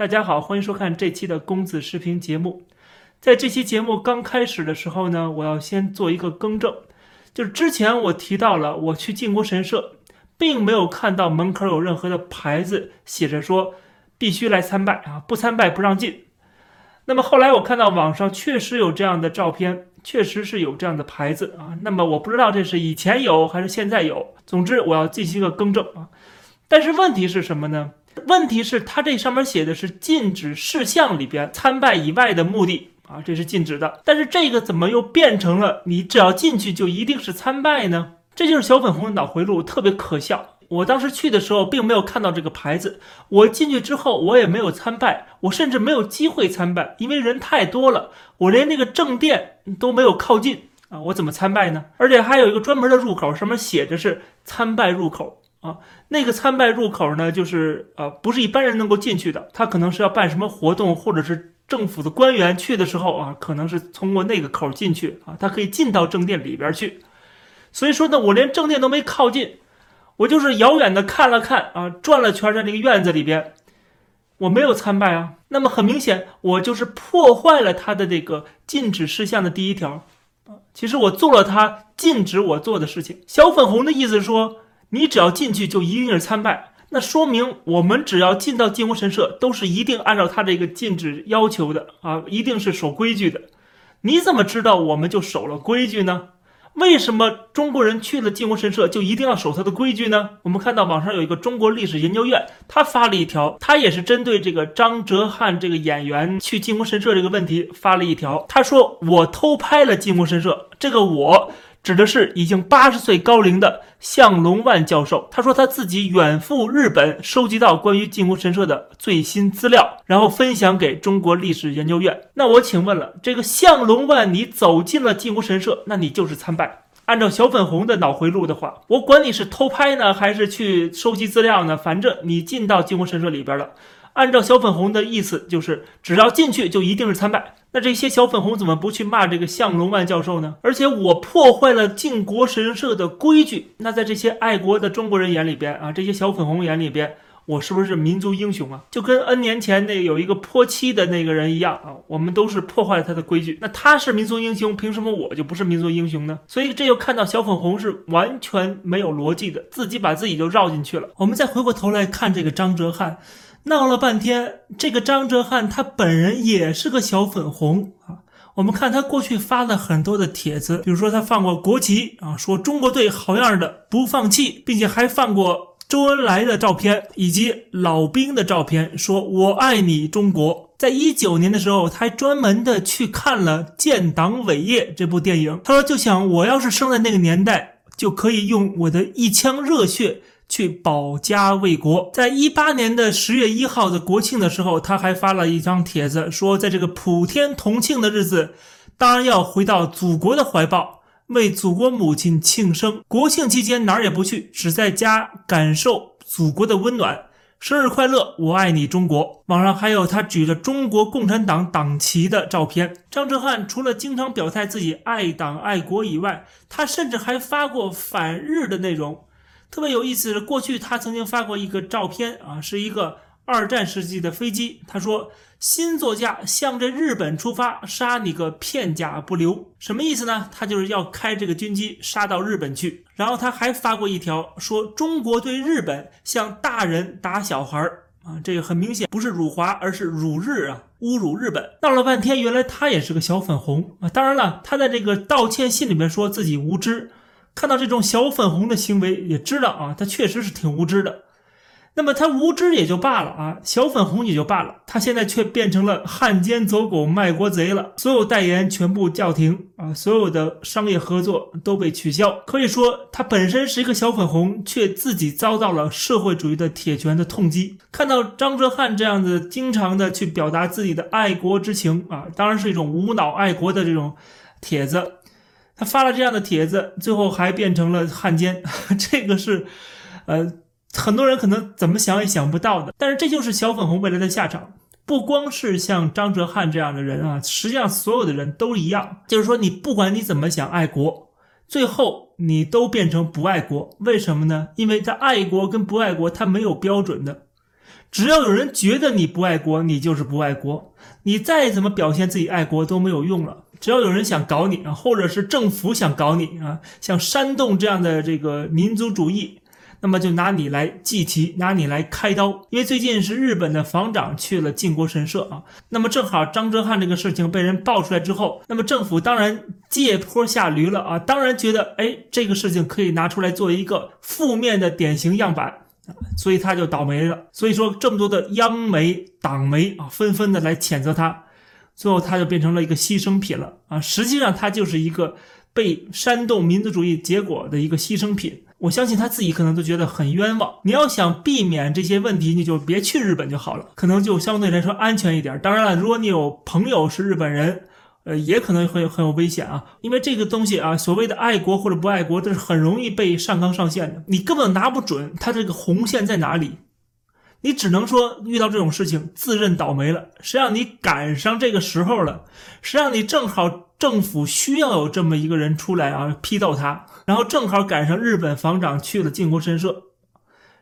大家好，欢迎收看这期的公子视频节目。在这期节目刚开始的时候呢，我要先做一个更正，就是之前我提到了我去靖国神社，并没有看到门口有任何的牌子写着说必须来参拜啊，不参拜不让进。那么后来我看到网上确实有这样的照片，确实是有这样的牌子啊。那么我不知道这是以前有还是现在有，总之我要进行一个更正啊。但是问题是什么呢？问题是它这上面写的是禁止事项里边参拜以外的目的啊，这是禁止的。但是这个怎么又变成了你只要进去就一定是参拜呢？这就是小粉红的脑回路，特别可笑。我当时去的时候并没有看到这个牌子，我进去之后我也没有参拜，我甚至没有机会参拜，因为人太多了，我连那个正殿都没有靠近啊，我怎么参拜呢？而且还有一个专门的入口，上面写着是参拜入口啊，那个参拜入口呢，就是呃不是一般人能够进去的，他可能是要办什么活动，或者是政府的官员去的时候啊，可能是通过那个口进去啊，他可以进到正殿里边去。所以说呢，我连正殿都没靠近。我就是遥远的看了看啊，转了圈在这个院子里边，我没有参拜啊。那么很明显，我就是破坏了他的这个禁止事项的第一条。其实我做了他禁止我做的事情。小粉红的意思说，你只要进去就一定是参拜，那说明我们只要进到靖国神社都是一定按照他这个禁止要求的啊，一定是守规矩的。你怎么知道我们就守了规矩呢？为什么中国人去了靖国神社就一定要守他的规矩呢？我们看到网上有一个中国历史研究院，他发了一条，他也是针对这个张哲瀚这个演员去靖国神社这个问题发了一条。他说：“我偷拍了靖国神社，这个我。”指的是已经八十岁高龄的向龙万教授。他说他自己远赴日本，收集到关于靖国神社的最新资料，然后分享给中国历史研究院。那我请问了，这个向龙万，你走进了靖国神社，那你就是参拜。按照小粉红的脑回路的话，我管你是偷拍呢，还是去收集资料呢，反正你进到靖国神社里边了。按照小粉红的意思，就是只要进去就一定是参拜。那这些小粉红怎么不去骂这个向龙万教授呢？而且我破坏了靖国神社的规矩，那在这些爱国的中国人眼里边啊，这些小粉红眼里边，我是不是民族英雄啊？就跟 N 年前那有一个泼漆的那个人一样啊，我们都是破坏了他的规矩。那他是民族英雄，凭什么我就不是民族英雄呢？所以这又看到小粉红是完全没有逻辑的，自己把自己就绕进去了。我们再回过头来看这个张哲瀚。闹了半天，这个张哲瀚他本人也是个小粉红啊。我们看他过去发了很多的帖子，比如说他放过国旗啊，说中国队好样的，不放弃，并且还放过周恩来的照片以及老兵的照片，说我爱你中国。在一九年的时候，他还专门的去看了《建党伟业》这部电影，他说就想我要是生在那个年代，就可以用我的一腔热血。去保家卫国。在一八年的十月一号的国庆的时候，他还发了一张帖子，说在这个普天同庆的日子，当然要回到祖国的怀抱，为祖国母亲庆生。国庆期间哪儿也不去，只在家感受祖国的温暖。生日快乐，我爱你中国。网上还有他举着中国共产党党旗的照片。张哲瀚除了经常表态自己爱党爱国以外，他甚至还发过反日的内容。特别有意思的是，过去他曾经发过一个照片啊，是一个二战时期的飞机。他说：“新座驾向着日本出发，杀你个片甲不留。”什么意思呢？他就是要开这个军机杀到日本去。然后他还发过一条说：“中国对日本像大人打小孩儿啊，这个很明显不是辱华，而是辱日啊，侮辱日本。”闹了半天，原来他也是个小粉红啊。当然了，他在这个道歉信里面说自己无知。看到这种小粉红的行为，也知道啊，他确实是挺无知的。那么他无知也就罢了啊，小粉红也就罢了，他现在却变成了汉奸走狗、卖国贼了。所有代言全部叫停啊，所有的商业合作都被取消。可以说，他本身是一个小粉红，却自己遭到了社会主义的铁拳的痛击。看到张哲瀚这样子，经常的去表达自己的爱国之情啊，当然是一种无脑爱国的这种帖子。他发了这样的帖子，最后还变成了汉奸，这个是，呃，很多人可能怎么想也想不到的。但是这就是小粉红未来的下场，不光是像张哲瀚这样的人啊，实际上所有的人都一样，就是说你不管你怎么想爱国，最后你都变成不爱国。为什么呢？因为他爱国跟不爱国他没有标准的。只要有人觉得你不爱国，你就是不爱国。你再怎么表现自己爱国都没有用了。只要有人想搞你啊，或者是政府想搞你啊，像煽动这样的这个民族主义，那么就拿你来祭旗，拿你来开刀。因为最近是日本的防长去了靖国神社啊，那么正好张哲瀚这个事情被人爆出来之后，那么政府当然借坡下驴了啊，当然觉得哎这个事情可以拿出来作为一个负面的典型样板。所以他就倒霉了。所以说，这么多的央媒、党媒啊，纷纷的来谴责他，最后他就变成了一个牺牲品了啊！实际上，他就是一个被煽动民族主义结果的一个牺牲品。我相信他自己可能都觉得很冤枉。你要想避免这些问题，你就别去日本就好了，可能就相对来说安全一点。当然了，如果你有朋友是日本人。呃，也可能会很有危险啊，因为这个东西啊，所谓的爱国或者不爱国，都是很容易被上纲上线的，你根本拿不准它这个红线在哪里，你只能说遇到这种事情自认倒霉了，谁让你赶上这个时候了，谁让你正好政府需要有这么一个人出来啊批斗他，然后正好赶上日本防长去了靖国神社。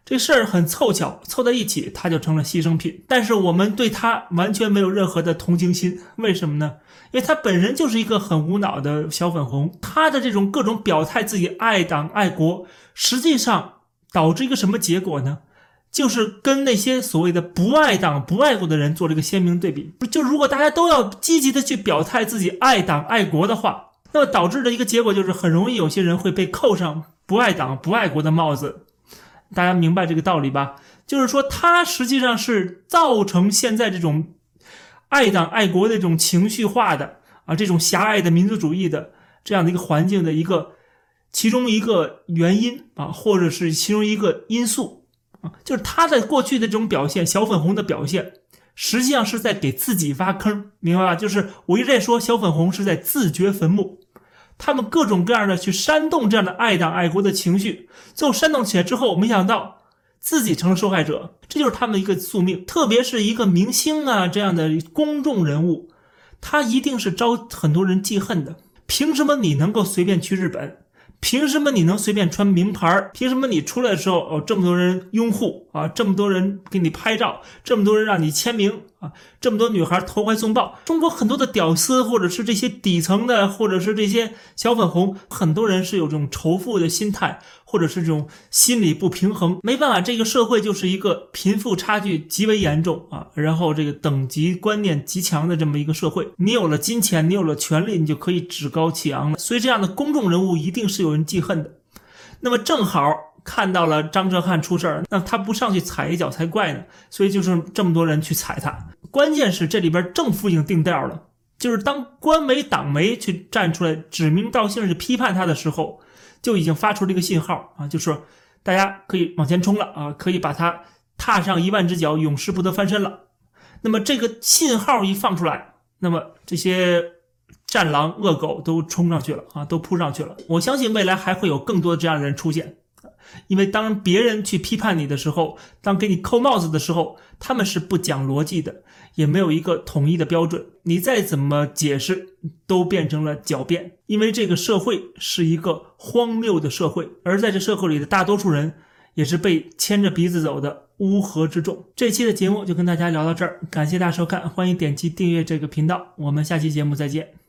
这事儿很凑巧，凑在一起，他就成了牺牲品。但是我们对他完全没有任何的同情心，为什么呢？因为他本身就是一个很无脑的小粉红，他的这种各种表态自己爱党爱国，实际上导致一个什么结果呢？就是跟那些所谓的不爱党不爱国的人做了一个鲜明对比。就如果大家都要积极的去表态自己爱党爱国的话，那么导致的一个结果就是很容易有些人会被扣上不爱党不爱国的帽子。大家明白这个道理吧？就是说，它实际上是造成现在这种爱党爱国的这种情绪化的啊，这种狭隘的民族主义的这样的一个环境的一个其中一个原因啊，或者是其中一个因素，就是他在过去的这种表现，小粉红的表现，实际上是在给自己挖坑，明白吧？就是我一直在说，小粉红是在自掘坟墓。他们各种各样的去煽动这样的爱党爱国的情绪，最后煽动起来之后，没想到自己成了受害者，这就是他们的一个宿命。特别是一个明星啊这样的公众人物，他一定是招很多人记恨的。凭什么你能够随便去日本？凭什么你能随便穿名牌？凭什么你出来的时候哦这么多人拥护啊，这么多人给你拍照，这么多人让你签名啊，这么多女孩投怀送抱？中国很多的屌丝，或者是这些底层的，或者是这些小粉红，很多人是有这种仇富的心态。或者是这种心理不平衡，没办法，这个社会就是一个贫富差距极为严重啊，然后这个等级观念极强的这么一个社会。你有了金钱，你有了权利，你就可以趾高气昂了。所以这样的公众人物一定是有人记恨的。那么正好看到了张哲瀚出事儿，那他不上去踩一脚才怪呢。所以就是这么多人去踩他。关键是这里边政府已经定调了，就是当官媒党媒去站出来指名道姓去批判他的时候。就已经发出了一个信号啊，就是大家可以往前冲了啊，可以把它踏上一万只脚，永世不得翻身了。那么这个信号一放出来，那么这些战狼恶狗都冲上去了啊，都扑上去了。我相信未来还会有更多的这样的人出现。因为当别人去批判你的时候，当给你扣帽子的时候，他们是不讲逻辑的，也没有一个统一的标准。你再怎么解释，都变成了狡辩。因为这个社会是一个荒谬的社会，而在这社会里的大多数人，也是被牵着鼻子走的乌合之众。这期的节目就跟大家聊到这儿，感谢大家收看，欢迎点击订阅这个频道，我们下期节目再见。